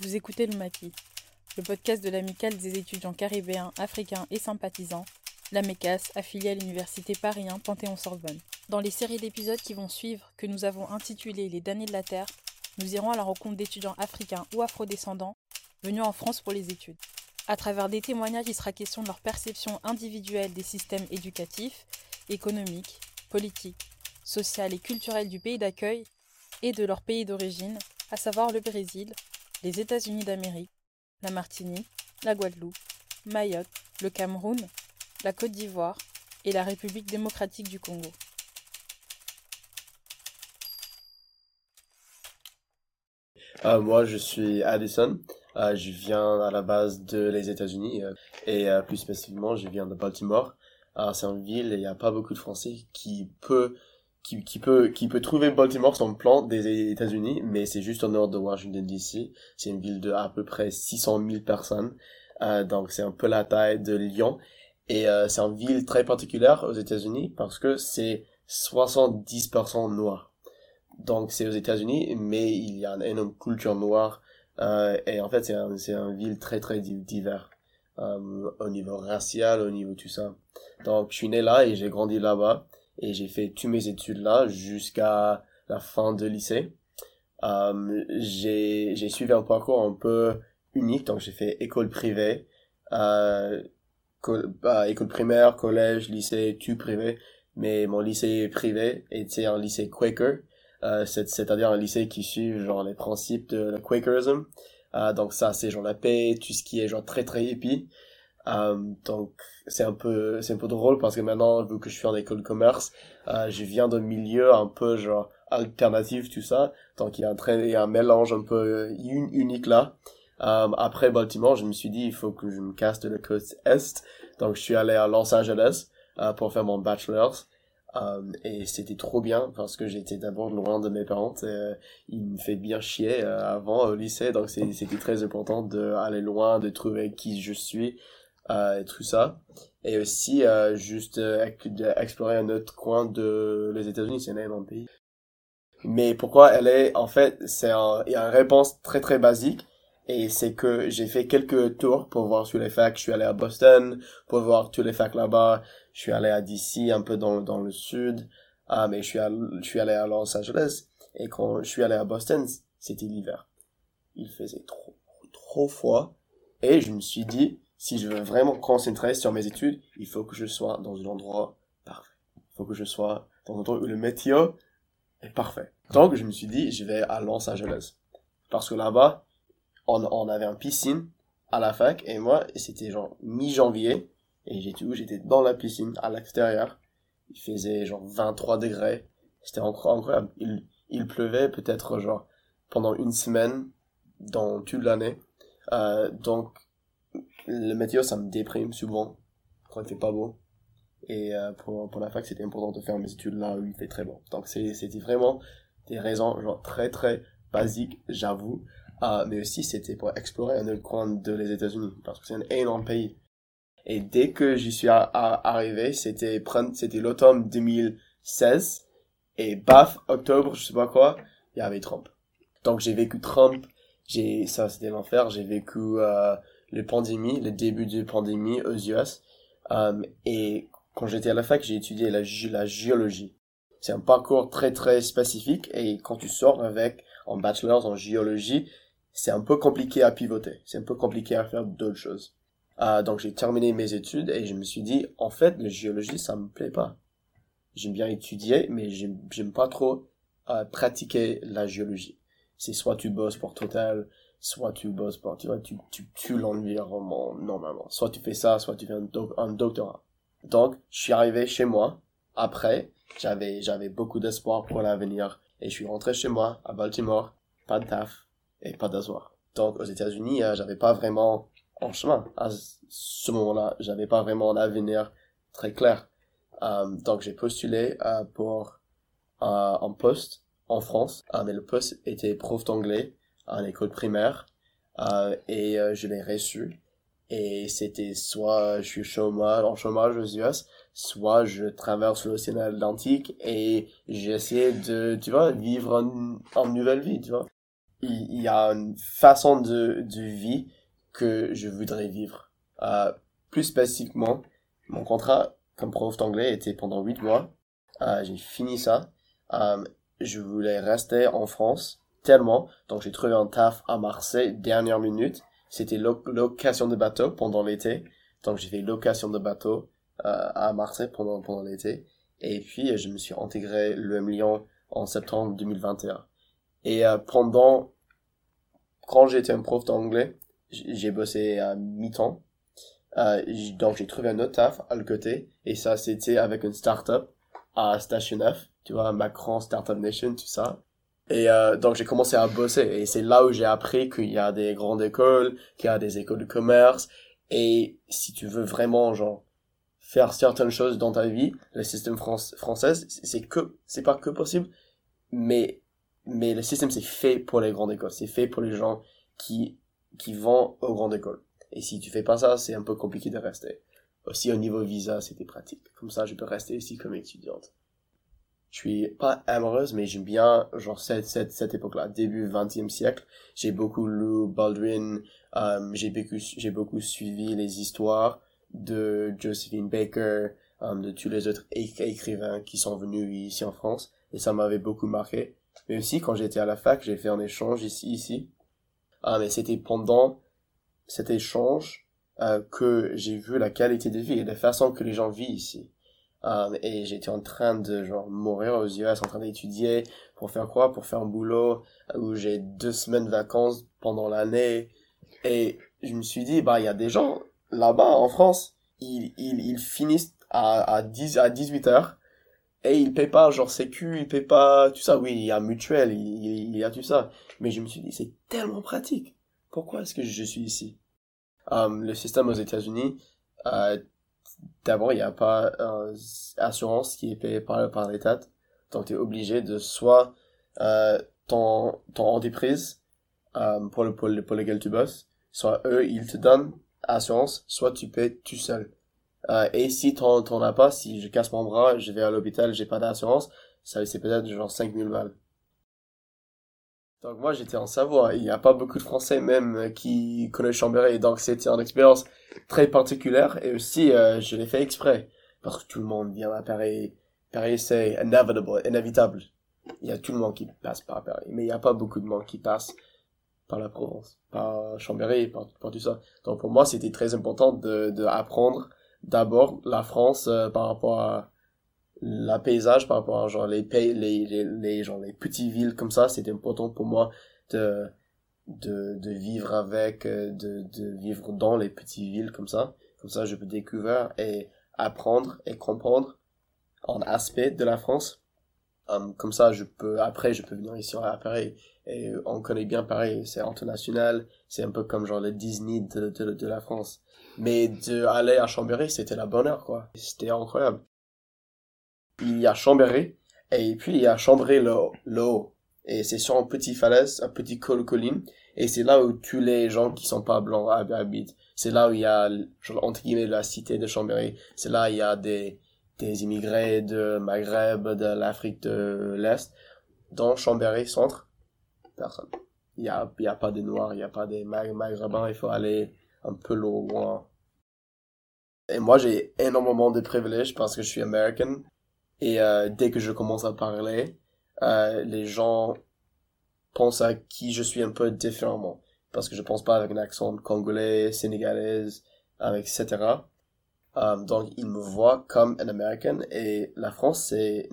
Vous écoutez le Maquis, le podcast de l'amicale des étudiants caribéens, africains et sympathisants, la MECAS, affiliée à l'université Paris 1 Panthéon-Sorbonne. Dans les séries d'épisodes qui vont suivre, que nous avons intitulées Les damnés de la Terre, nous irons à la rencontre d'étudiants africains ou afrodescendants venus en France pour les études. À travers des témoignages, il sera question de leur perception individuelle des systèmes éducatifs, économiques, politiques, sociaux et culturels du pays d'accueil et de leur pays d'origine, à savoir le Brésil, les États-Unis d'Amérique, la Martinique, la Guadeloupe, Mayotte, le Cameroun, la Côte d'Ivoire et la République démocratique du Congo. Euh, moi, je suis Addison. Euh, je viens à la base de les États-Unis euh, et plus spécifiquement, je viens de Baltimore. c'est une ville et il n'y a pas beaucoup de Français qui peut qui, qui peut qui peut trouver Baltimore le plan des États-Unis, mais c'est juste au nord de Washington D.C. C'est une ville de à peu près 600 000 personnes, donc c'est un peu la taille de Lyon. Et c'est une ville très particulière aux États-Unis parce que c'est 70% noir. Donc c'est aux États-Unis, mais il y a une énorme culture noire euh, et en fait, c'est un, c'est une ville très très divers euh, au niveau racial, au niveau tout ça. Donc, je suis né là et j'ai grandi là-bas et j'ai fait toutes mes études là jusqu'à la fin de lycée. Euh, j'ai suivi un parcours un peu unique, donc j'ai fait école privée, euh, bah, école primaire, collège, lycée, tout privé. Mais mon lycée privé était un lycée Quaker, euh, c'est-à-dire un lycée qui suit genre les principes de la Quakerism. Euh, donc ça, c'est genre la paix, tout ce qui est genre très très hippie. Euh, donc c'est un peu c'est un peu drôle parce que maintenant vu que je suis en école de commerce, euh, je viens d'un milieu un peu genre alternatif tout ça. Donc il y a un très il y a un mélange un peu unique là. Euh, après Baltimore, je me suis dit il faut que je me casse de la côte est. Donc je suis allé à Los Angeles euh, pour faire mon bachelor's. Um, et c'était trop bien parce que j'étais d'abord loin de mes parents. Euh, il me fait bien chier euh, avant au lycée, donc c'était très important d'aller loin, de trouver qui je suis euh, et tout ça. Et aussi juste explorer un autre coin de les États-Unis, c'est un énorme pays. Mais pourquoi elle est en fait, c'est un, il y a une réponse très très basique. Et c'est que j'ai fait quelques tours pour voir sur les facs. Je suis allé à Boston pour voir tous les facs là-bas. Je suis allé à DC, un peu dans, dans le sud. Ah, mais je suis, je suis allé à Los Angeles. Et quand je suis allé à Boston, c'était l'hiver. Il faisait trop, trop froid. Et je me suis dit, si je veux vraiment concentrer sur mes études, il faut que je sois dans un endroit parfait. Il faut que je sois dans un endroit où le météo est parfait. Donc, je me suis dit, je vais à Los Angeles. Parce que là-bas, on, avait une piscine à la fac, et moi, c'était genre mi-janvier, et j'étais J'étais dans la piscine, à l'extérieur. Il faisait genre 23 degrés. C'était incroyable. Il, il pleuvait peut-être genre pendant une semaine dans toute l'année. Euh, donc, le météo, ça me déprime souvent quand il fait pas beau. Et euh, pour, pour la fac, c'était important de faire mes études là où il fait très bon. Donc, c'était vraiment des raisons genre très très basiques, j'avoue. Euh, mais aussi, c'était pour explorer un autre coin de les États-Unis. Parce que c'est un énorme pays. Et dès que j'y suis arrivé, c'était c'était l'automne 2016 et baf octobre, je sais pas quoi, il y avait Trump. Donc j'ai vécu Trump, j'ai ça c'était l'enfer, j'ai vécu euh, les pandémies, le début de pandémie aux US euh, et quand j'étais à la fac, j'ai étudié la, la géologie. C'est un parcours très très spécifique et quand tu sors avec en bachelor en géologie, c'est un peu compliqué à pivoter, c'est un peu compliqué à faire d'autres choses. Euh, donc j'ai terminé mes études et je me suis dit, en fait, la géologie, ça me plaît pas. J'aime bien étudier, mais j'aime pas trop euh, pratiquer la géologie. C'est soit tu bosses pour Total, soit tu bosses pour, tu vois, tu, tu tues l'environnement normalement. Soit tu fais ça, soit tu fais un, doctorat. Donc, je suis arrivé chez moi. Après, j'avais, j'avais beaucoup d'espoir pour l'avenir. Et je suis rentré chez moi, à Baltimore. Pas de taf et pas d'asseoir. Donc, aux États-Unis, euh, j'avais pas vraiment en chemin. À ce moment-là, j'avais pas vraiment un avenir très clair. Euh, donc j'ai postulé euh, pour un poste en France, mais le poste était prof d'anglais en école primaire et je l'ai reçu. Et c'était soit je suis chômage, en chômage aux US, soit je traverse l'océan Atlantique et j'essaie de, tu vois, vivre une, une nouvelle vie, tu vois. il y a une façon de, de vie que je voudrais vivre. Euh, plus spécifiquement, mon contrat comme prof d'anglais était pendant 8 mois. Euh, j'ai fini ça. Euh, je voulais rester en France tellement, donc j'ai trouvé un taf à Marseille dernière minute. C'était location de bateau pendant l'été, donc j'ai fait location de bateau euh, à Marseille pendant pendant l'été. Et puis je me suis intégré l'UM Lyon en septembre 2021. Et euh, pendant quand j'étais un prof d'anglais, j'ai bossé à mi-temps. Euh, donc j'ai trouvé un autre taf à le côté et ça c'était avec une start-up à Station F, tu vois, Macron Startup Nation, tout ça. Et euh, donc j'ai commencé à bosser et c'est là où j'ai appris qu'il y a des grandes écoles, qu'il y a des écoles de commerce et si tu veux vraiment genre faire certaines choses dans ta vie, le système français c'est que c'est pas que possible, mais mais le système c'est fait pour les grandes écoles, c'est fait pour les gens qui qui vont aux grandes écoles. Et si tu fais pas ça, c'est un peu compliqué de rester. Aussi au niveau visa, c'était pratique. Comme ça, je peux rester ici comme étudiante. Je suis pas amoureuse, mais j'aime bien genre cette cette cette époque-là, début 20e siècle. J'ai beaucoup lu Baldwin, euh, j'ai beaucoup j'ai beaucoup suivi les histoires de Josephine Baker, euh, de tous les autres écrivains qui sont venus ici en France, et ça m'avait beaucoup marqué. Mais aussi, quand j'étais à la fac, j'ai fait un échange ici, ici. Ah, mais c'était pendant cet échange euh, que j'ai vu la qualité de vie et la façon que les gens vivent ici. Euh, et j'étais en train de genre mourir aux US, en train d'étudier pour faire quoi? Pour faire un boulot où j'ai deux semaines de vacances pendant l'année. Et je me suis dit, bah il y a des gens là-bas en France, ils, ils, ils finissent à, à, 10, à 18 heures et il paye pas genre sécu, il paye pas tout ça. Oui, il y a mutuel, il, y a tout ça. Mais je me suis dit, c'est tellement pratique. Pourquoi est-ce que je suis ici? Um, Le système aux États-Unis, euh, d'abord, il n'y a pas euh, assurance qui est payée par, par l'État. Donc, tu es obligé de soit euh, ton, ton entreprise euh, pour, le, pour, le, pour lequel tu bosses, soit eux, ils te donnent assurance, soit tu payes tout seul. Euh, et si t'en, t'en as pas, si je casse mon bras, je vais à l'hôpital, j'ai pas d'assurance, ça c'est peut-être genre 5000 balles. Donc moi j'étais en Savoie, il n'y a pas beaucoup de Français même euh, qui connaissent Chambéry, donc c'était une expérience très particulière et aussi euh, je l'ai fait exprès parce que tout le monde vient à Paris. Paris c'est inevitable, inévitable. Il y a tout le monde qui passe par Paris, mais il n'y a pas beaucoup de monde qui passe par la Provence, par Chambéry, par, tout ça. Donc pour moi c'était très important de, de apprendre d'abord la France euh, par rapport à la paysage par rapport à genre les pays les, les, les genre les petites villes comme ça c'était important pour moi de de de vivre avec euh, de de vivre dans les petites villes comme ça comme ça je peux découvrir et apprendre et comprendre un aspect de la France um, comme ça je peux après je peux venir ici à Paris et on connaît bien Paris c'est international c'est un peu comme genre le Disney de, de, de la France mais de aller à Chambéry, c'était la bonne heure, quoi. C'était incroyable. Il y a Chambéry, et puis il y a Chambéry le haut. Et c'est sur un petit falaise, un petit col colline, et c'est là où tous les gens qui sont pas blancs habitent. C'est là où il y a, entre guillemets, la cité de Chambéry. C'est là où il y a des, des immigrés de Maghreb, de l'Afrique de l'Est. Dans Chambéry centre, personne. Il y a, y a pas de noirs, il y a pas des maghrébins, il faut aller un peu loin. Et moi, j'ai énormément de privilèges parce que je suis américain. Et euh, dès que je commence à parler, euh, les gens pensent à qui je suis un peu différemment. Parce que je pense pas avec un accent congolais, sénégalais, etc. Euh, donc, ils me voient comme un américain. Et la France, c'est,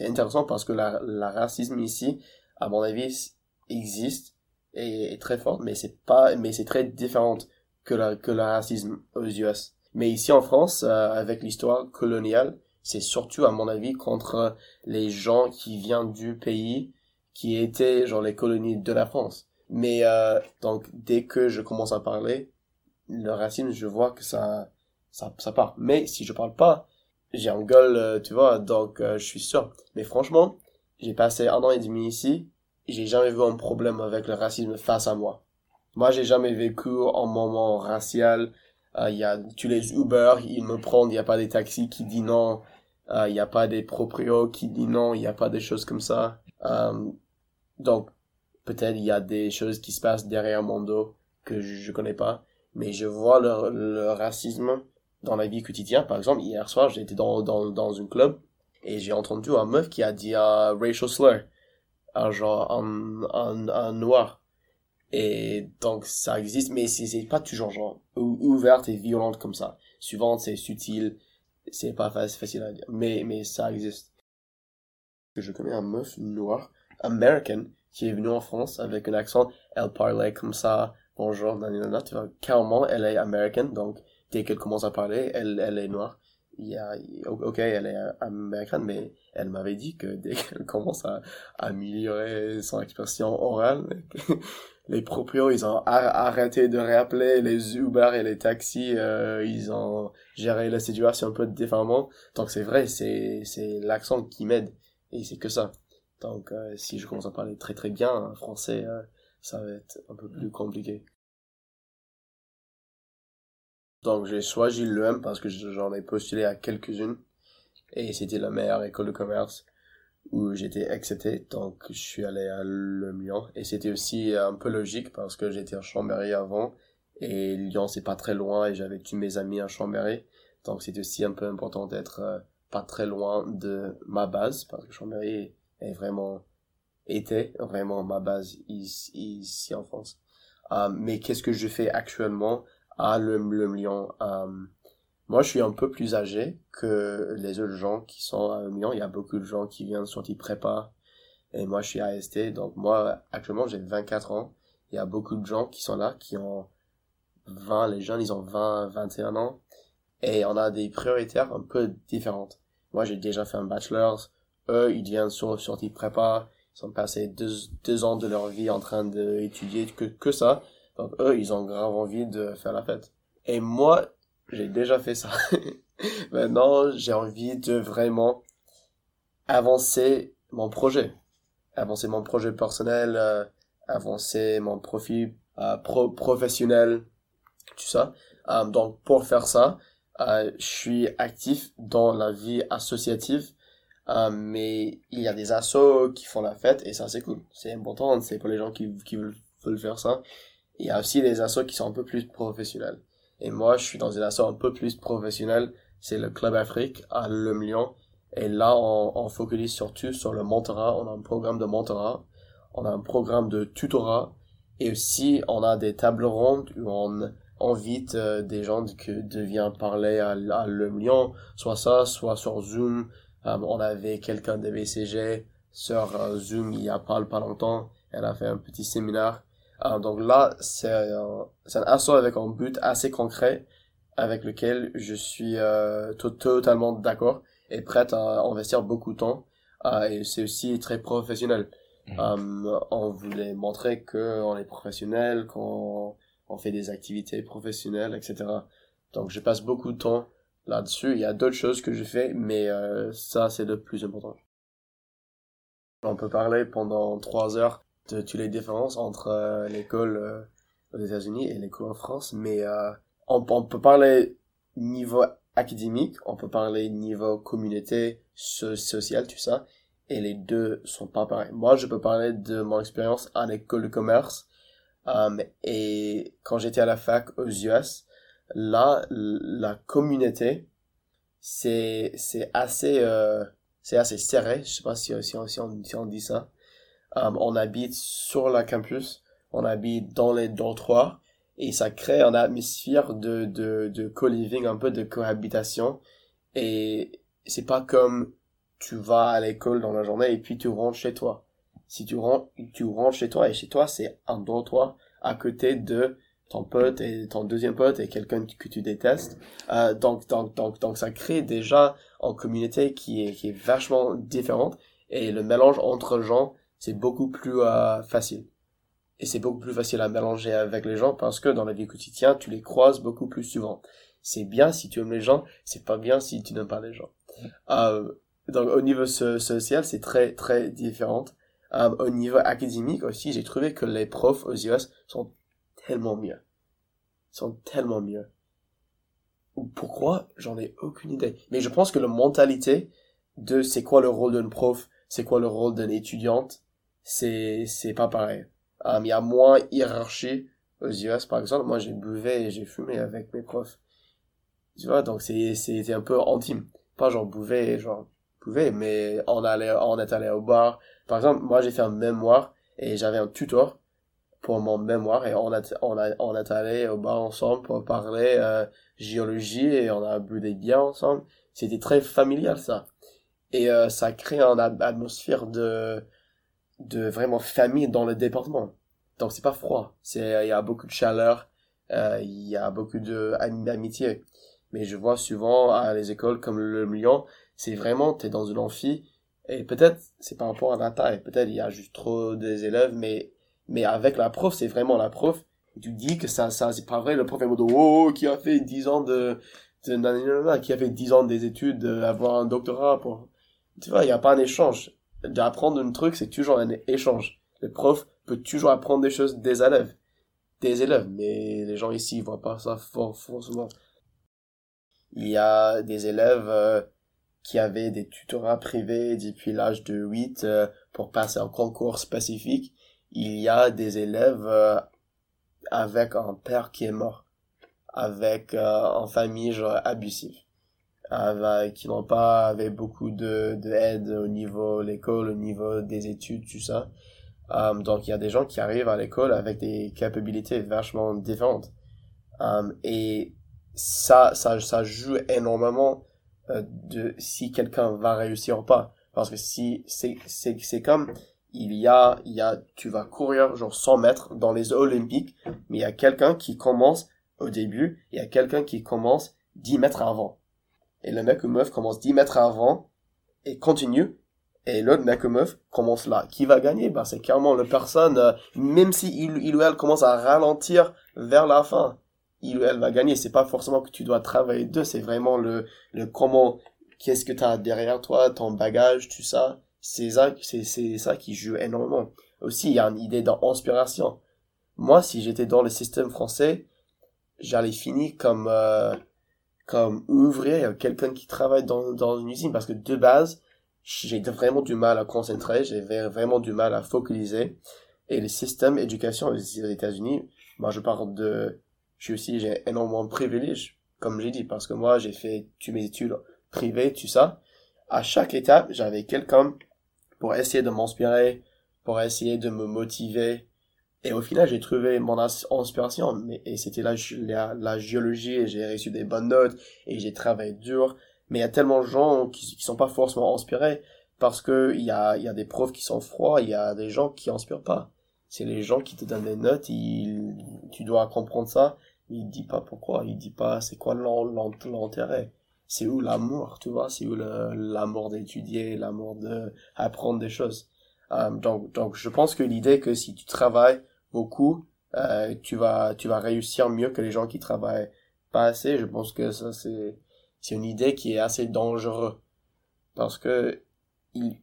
intéressant parce que la, la racisme ici, à mon avis, existe et est très forte, mais c'est très différente que, la, que le racisme aux US. Mais ici en France, avec l'histoire coloniale, c'est surtout à mon avis contre les gens qui viennent du pays qui étaient genre les colonies de la France. Mais euh, donc dès que je commence à parler, le racisme, je vois que ça ça, ça part. Mais si je parle pas, j'ai un gueule, euh, tu vois, donc je suis sûr. Mais franchement, j'ai passé un an et demi ici, j'ai jamais vu un problème avec le racisme face à moi. Moi, j'ai jamais vécu un moment racial. Euh, il y a tous les Uber, ils me prennent, il n'y a pas des taxis qui disent non. Euh, il n'y a pas des proprios qui disent non, il n'y a pas des choses comme ça. Euh, donc, peut-être il y a des choses qui se passent derrière mon dos que je, je connais pas, mais je vois le, racisme dans la vie quotidienne. Par exemple, hier soir, j'étais dans, dans, dans un club et j'ai entendu un meuf qui a dit un racial slur, un genre un, un noir. Et donc ça existe, mais c'est pas toujours genre ouverte et violente comme ça. Souvent c'est subtil, c'est pas facile à dire, mais mais ça existe. Je connais un meuf noire, American, qui est venue en France avec un accent, elle parlait comme ça, bonjour, nanana, tu vois, carrément, elle est américaine, donc dès qu'elle commence à parler, elle, elle est noire. Il ok, elle est américaine, mais elle m'avait dit que dès qu'elle commence à, améliorer son expression orale, les proprios, ils ont arrêté de réappeler les Uber et les taxis, euh, ils ont géré la situation un peu différemment. Donc c'est vrai, c'est, c'est l'accent qui m'aide. Et c'est que ça. Donc, euh, si je commence à parler très très bien français, euh, ça va être un peu plus compliqué. Donc, j'ai choisi l'EM parce que j'en ai postulé à quelques-unes. Et c'était la meilleure école de commerce où j'étais accepté. Donc, je suis allé à Le Lyon. Et c'était aussi un peu logique parce que j'étais à Chambéry avant. Et Lyon, c'est pas très loin et j'avais tous mes amis à Chambéry. Donc, c'était aussi un peu important d'être euh, pas très loin de ma base parce que Chambéry est vraiment était vraiment ma base ici, en France. Euh, mais qu'est-ce que je fais actuellement? À le, le Lyon euh, Moi, je suis un peu plus âgé que les autres gens qui sont à Lyon. Il y a beaucoup de gens qui viennent sortir prépa et moi, je suis AST. Donc moi, actuellement, j'ai 24 ans. Il y a beaucoup de gens qui sont là, qui ont 20, les jeunes, ils ont 20, 21 ans. Et on a des prioritaires un peu différentes. Moi, j'ai déjà fait un bachelor. Eux, ils viennent sur sortie prépa. Ils ont passé deux, deux ans de leur vie en train d'étudier que, que ça. Donc, eux, ils ont grave envie de faire la fête. Et moi, j'ai déjà fait ça. Maintenant, j'ai envie de vraiment avancer mon projet. Avancer mon projet personnel, euh, avancer mon profil euh, pro professionnel, tout ça. Euh, donc, pour faire ça, euh, je suis actif dans la vie associative, euh, mais il y a des assos qui font la fête et ça c'est cool. C'est important, c'est pour les gens qui, qui veulent, veulent, faire ça. Il y a aussi des assos qui sont un peu plus professionnels. Et moi, je suis dans une asso un peu plus professionnelle. C'est le Club Afrique à Le Lyon. Et là, on, on focalise surtout sur le mentorat. On a un programme de mentorat. On a un programme de tutorat. Et aussi, on a des tables rondes où on invite euh, des gens que de venir parler à, à Le Lyon, soit ça, soit sur Zoom. Euh, on avait quelqu'un de BCG sur euh, Zoom il y a pas, pas longtemps. Elle a fait un petit séminaire. Donc là, c'est un, un asso avec un but assez concret avec lequel je suis totalement d'accord et prête à investir beaucoup de temps. et c'est aussi très professionnel. Mmh. on voulait montrer que on est professionnel, qu'on on fait des activités professionnelles, etc. Donc je passe beaucoup de temps là-dessus. Il y a d'autres choses que je fais, mais euh, ça c'est le plus important. On peut parler pendant trois heures toutes les différences entre euh, l'école euh, aux États-Unis et l'école en France, mais on, on, peut parler niveau académique, on peut parler niveau communauté, social, tout ça, et les deux sont pas pareils. Moi, je peux parler de mon expérience en école de commerce et quand j'étais à la fac aux US, là, la communauté, c'est, c'est assez, euh, c'est assez serré. Je sais pas si, si, on, si, on, dit ça. Um, on habite sur la campus, on habite dans les dortoirs, et ça crée une atmosphère de, de, de co-living, un peu de cohabitation. Et c'est pas comme tu vas à l'école dans la journée et puis tu rentres chez toi si tu rentres, tu rentres chez toi et chez toi c'est un dortoir à côté de ton pote et ton deuxième pote et quelqu'un que tu détestes. Euh, donc, donc, donc, donc, ça crée déjà une communauté qui est, qui est vachement différente et le mélange entre gens, c'est beaucoup plus euh, facile. Et c'est beaucoup plus facile à mélanger avec les gens parce que dans la vie quotidienne, tu les croises beaucoup plus souvent. C'est bien si tu aimes les gens, c'est pas bien si tu n'aimes pas les gens. Euh, donc au niveau social, c'est très très différent. Euh, au niveau académique aussi, j'ai trouvé que les profs aux US sont tellement mieux. sont tellement mieux. Pourquoi? J'en ai aucune idée. Mais je pense que la mentalité de c'est quoi le rôle d'une prof, c'est quoi le rôle d'une étudiante, c'est c'est pas pareil. il y a moins hiérarchie aux US, par exemple. Moi, j'ai buvé et j'ai fumé avec mes profs. Tu vois, donc c'est, c'est un peu intime. Pas genre bouver, genre bouver, mais on allait, on est allé au bar. Par exemple, moi, j'ai fait un mémoire et j'avais un tuteur pour mon mémoire et on a, on a, on est allé au bar ensemble pour parler euh, géologie et on a bu des bières ensemble. C'était très familial, ça. Et euh, ça crée une atmosphère de, de vraiment famille dans le département. Donc c'est pas froid. C'est, il y a beaucoup de chaleur, euh, il y a beaucoup d'amitié. Mais je vois souvent à les écoles comme le Lyon, c'est vraiment, t'es dans une amphi, et peut-être c'est par rapport à la taille, peut-être il y a juste trop des élèves, mais, mais avec la prof, c'est vraiment la prof. tu dis que ça, ça, c'est pas vrai, le prof est mode, oh, qui a fait 10 ans de, de, qui a fait 10 ans des études, d'avoir un doctorat pour, tu vois, il n'y a pas un échange. D'apprendre un truc, c'est toujours un échange. Le prof peut toujours apprendre des choses des élèves. Des élèves, mais les gens ici voient pas ça forcément. Il y a des élèves euh, qui avaient des tutorats privés depuis l'âge de 8 euh, pour passer un concours spécifique. Il y a des élèves euh, avec un père qui est mort, avec une famille genre abusive, avec, qui n'ont pas avait beaucoup de, de aide au niveau de l'école, au niveau des études, tout ça. Um, donc il y a des gens qui arrivent à l'école avec des capacités vachement différentes. Um, et ça, ça, ça joue énormément euh, de si quelqu'un va réussir ou pas. Parce que si c'est, c'est, c'est comme il y a, il y a, tu vas courir genre 100 mètres dans les Olympiques, mais il y a quelqu'un qui commence au début, il y a quelqu'un qui commence 10 mètres avant. Et le mec ou meuf commence 10 mètres avant et continue et l'autre mec meuf commence là. Qui va gagner? Bah c'est clairement le personne, euh, même si il, ou elle commence à ralentir vers la fin, il ou elle va gagner. C'est pas forcément que tu dois travailler deux, c'est vraiment le, le comment, qu'est-ce que tu as derrière toi, ton bagage, tout ça. C'est ça, c'est ça qui joue énormément. Aussi, il y a une idée d'inspiration. Moi, si j'étais dans le système français, j'allais finir comme, euh, comme ouvrier, quelqu'un qui travaille dans, dans une usine, parce que de base, j'ai vraiment du mal à concentrer, j'ai vraiment du mal à focaliser. Et le système éducation aux États-Unis, moi je parle de, je suis aussi, j'ai énormément de privilèges, comme j'ai dit, parce que moi j'ai fait toutes mes études privées, tout ça. À chaque étape, j'avais quelqu'un pour essayer de m'inspirer, pour essayer de me motiver. Et au final, j'ai trouvé mon inspiration, mais, et c'était la, la, la géologie, et j'ai reçu des bonnes notes, et j'ai travaillé dur, mais il y a tellement de gens qui, qui sont pas forcément inspirés parce que il y a, y a des profs qui sont froids, il y a des gens qui inspirent pas. C'est les gens qui te donnent des notes, ils, tu dois comprendre ça. Il dit pas pourquoi, il dit pas c'est quoi l'intérêt. C'est où l'amour, tu vois, c'est où l'amour d'étudier, l'amour d'apprendre des choses. Euh, donc, donc, je pense que l'idée que si tu travailles beaucoup, euh, tu vas, tu vas réussir mieux que les gens qui travaillent pas assez. Je pense que ça c'est, c'est une idée qui est assez dangereuse. Parce que, il,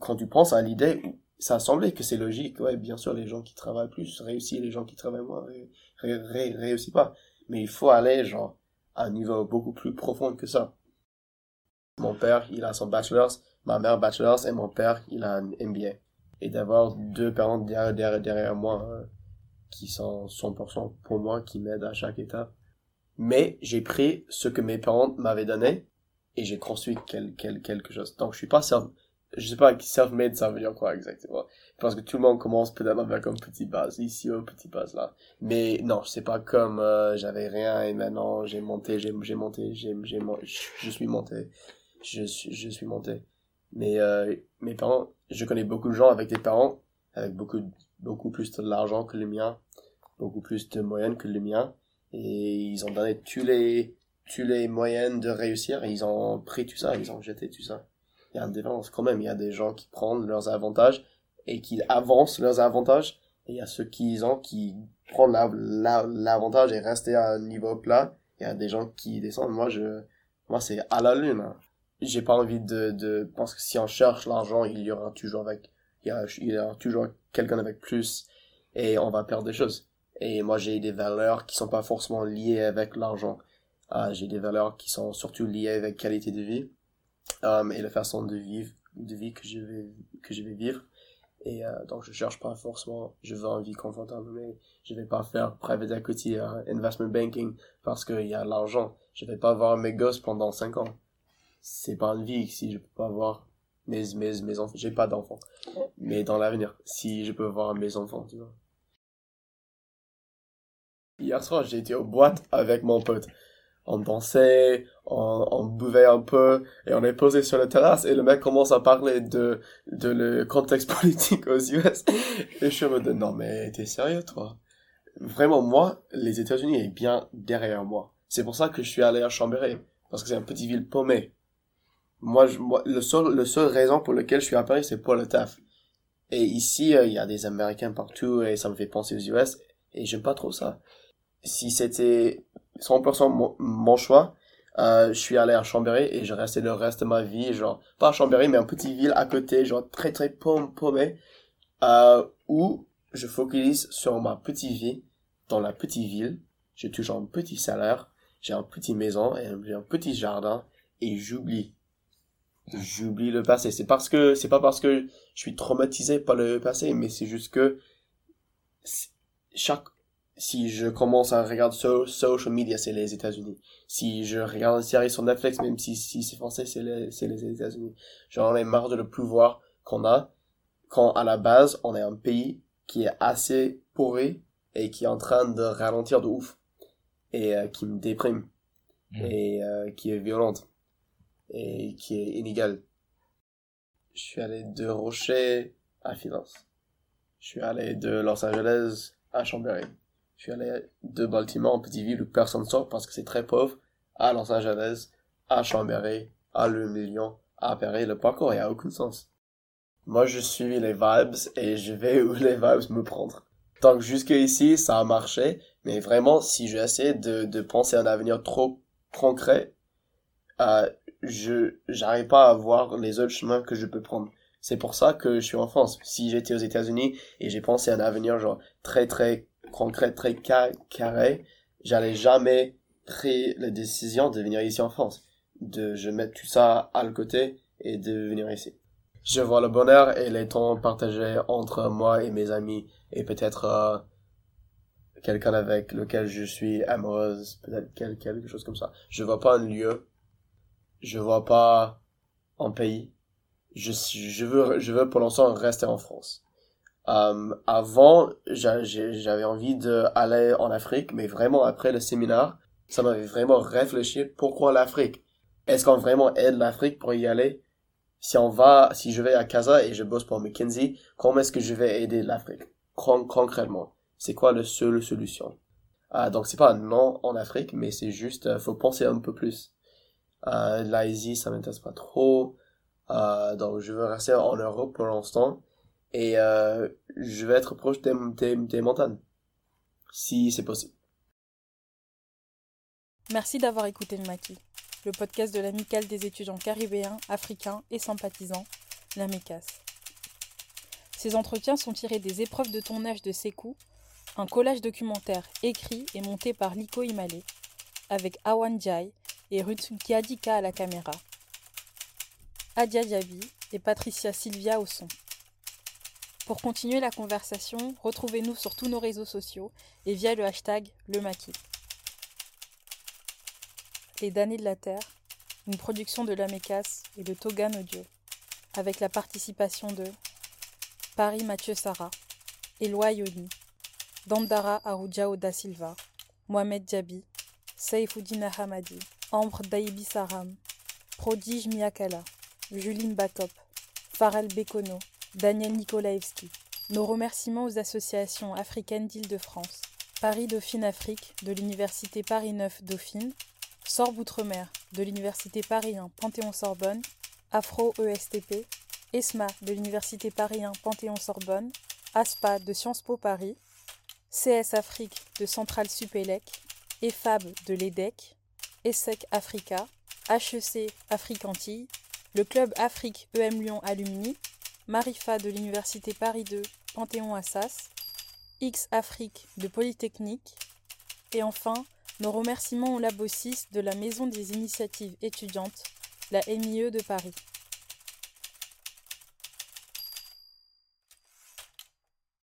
quand tu penses à l'idée, ça semblait que c'est logique. Ouais, bien sûr, les gens qui travaillent plus réussissent, les gens qui travaillent moins ré, réussissent pas. Mais il faut aller, genre, à un niveau beaucoup plus profond que ça. Mon père, il a son bachelor, ma mère bachelor, et mon père, il a un MBA. Et d'avoir deux parents derrière, derrière, derrière moi, euh, qui sont 100% pour moi, qui m'aident à chaque étape, mais j'ai pris ce que mes parents m'avaient donné et j'ai construit quel, quel, quelque chose. Donc je suis pas self, je sais pas self-made ça veut dire quoi exactement. Parce que tout le monde commence peut-être avec un petit base ici, un petit base là. Mais non, c'est pas comme euh, j'avais rien et maintenant j'ai monté, j'ai j'ai monté, j'ai j'ai je suis monté, je suis je suis monté. Mais euh, mes parents, je connais beaucoup de gens avec des parents avec beaucoup beaucoup plus de l'argent que le mien, beaucoup plus de moyens que le mien et ils ont donné tous les, tous les moyens de réussir et ils ont pris tout ça, ils ont jeté tout ça. Il y a une différence quand même, il y a des gens qui prennent leurs avantages et qui avancent leurs avantages et il y a ceux qui ont qui prennent l'avantage et restent à un niveau plat. Il y a des gens qui descendent. Moi, je, moi, c'est à la lune. Hein. J'ai pas envie de, de, parce que si on cherche l'argent, il y aura toujours avec, il y, a, il y aura toujours quelqu'un avec plus et on va perdre des choses. Et moi, j'ai des valeurs qui sont pas forcément liées avec l'argent. Ah, j'ai des valeurs qui sont surtout liées avec qualité de vie um, et la façon de vivre, de vie que je vais que je vais vivre. Et euh, donc, je cherche pas forcément, je veux une vie confortable, mais je vais pas faire private equity, euh, investment banking, parce qu'il y a l'argent. Je vais pas voir mes gosses pendant 5 ans. C'est pas une vie si je peux pas voir mes, mes, mes enfants. J'ai pas d'enfants. Mais dans l'avenir, si je peux voir mes enfants, tu vois. Hier soir, j'ai été aux boîtes avec mon pote on dansait, on, on, buvait un peu et on est posé sur la terrasse et le mec commence à parler de, de le contexte politique aux US et je me dis non mais t'es sérieux toi? Vraiment moi, les États-Unis est bien derrière moi. C'est pour ça que je suis allé à Chambéry parce que c'est une petite ville paumée. Moi, je, le seul le seul raison pour lequel je suis à Paris c'est pour le taf. Et ici euh, il y a des Américains partout et ça me fait penser aux US et j'aime pas trop ça. Si c'était 100% mon, choix. Euh, je suis allé à Chambéry et j'ai resté le reste de ma vie, genre, pas à Chambéry, mais en petite ville à côté, genre très très paumé, euh, où je focalise sur ma petite vie dans la petite ville. J'ai toujours un petit salaire, j'ai une petite maison et j'ai un petit jardin et j'oublie. J'oublie le passé. C'est parce que, c'est pas parce que je suis traumatisé par le passé, mais c'est juste que chaque si je commence à regarder social media, c'est les États-Unis. Si je regarde une série sur Netflix, même si, si c'est français, c'est les, c'est les États-Unis. J'en ai marre de le pouvoir qu'on a quand à la base, on est un pays qui est assez pourri et qui est en train de ralentir de ouf et euh, qui me déprime mmh. et euh, qui est violente et qui est inégale. Je suis allé de Rocher à Finance. Je suis allé de Los Angeles à Chambéry. Je suis allé de Baltimore, en petite ville où personne sort parce que c'est très pauvre, à Los Angeles, à Chambéry, à Le Million, à Paris. Le parcours n'a aucun sens. Moi, je suis les vibes et je vais où les vibes me prendre. Donc jusqu'ici, ça a marché, mais vraiment, si j'essaie de, de penser à un avenir trop concret, euh, je j'arrive pas à voir les autres chemins que je peux prendre. C'est pour ça que je suis en France. Si j'étais aux États-Unis et j'ai pensé à un avenir genre très très concret, très carré, j'allais jamais pris la décision de venir ici en France. De, je mettre tout ça à le côté et de venir ici. Je vois le bonheur et les temps partagés entre moi et mes amis et peut-être euh, quelqu'un avec lequel je suis amoureuse, peut-être quelque chose comme ça. Je vois pas un lieu, je vois pas un pays. Je, je veux, je veux pour l'instant rester en France. Euh, avant, j'avais envie d'aller en Afrique, mais vraiment après le séminaire, ça m'avait vraiment réfléchi pourquoi l'Afrique? Est-ce qu'on vraiment aide l'Afrique pour y aller? Si on va, si je vais à Casa et je bosse pour McKinsey, comment est-ce que je vais aider l'Afrique? Concrètement C'est quoi la seule solution? Euh, Donc c'est pas non en Afrique, mais c'est juste, euh, faut penser un peu plus. Euh, L'Asie, ça m'intéresse pas trop. Euh, donc je veux rester en Europe pour l'instant et euh, je vais être proche des, des, montagnes, si c'est possible. Merci d'avoir écouté le Maquis, le podcast de l'amicale des étudiants caribéens, africains et sympathisants, la MECAS. Ces entretiens sont tirés des épreuves de tournage de Sekou, un collage documentaire écrit et monté par Liko Imale, avec Awan Jai et Ruth Kiadika à la caméra, Adia Diaby et Patricia Silvia au son. Pour continuer la conversation, retrouvez-nous sur tous nos réseaux sociaux et via le hashtag Le Les damnés de la Terre, une production de l'Amecas et de Togan Audio, avec la participation de Paris Mathieu Sarah, Eloi Yoni, Dandara Arujao da Silva, Mohamed Djabi, Saifoudina Hamadi, Ambre Daibi Saram, Prodige Miakala, Juline Bakop, Farel Bekono, Daniel Nikolaevski. Nos remerciements aux associations africaines d'Île-de-France, Paris Dauphine Afrique de l'Université Paris 9 Dauphine, Sorbe Outre-mer de l'Université Paris 1 Panthéon-Sorbonne, Afro ESTP, ESMA de l'Université Paris 1 Panthéon-Sorbonne, ASPA de Sciences Po Paris, CS Afrique de Centrale Supélec, EFAB de l'EDEC, ESSEC Africa, HEC Afrique Antilles, le Club Afrique EM Lyon Alumni, Marifa de l'Université Paris 2, Panthéon-Assas, X Afrique de Polytechnique, et enfin nos remerciements au Labo 6 de la Maison des initiatives étudiantes, la MIE de Paris.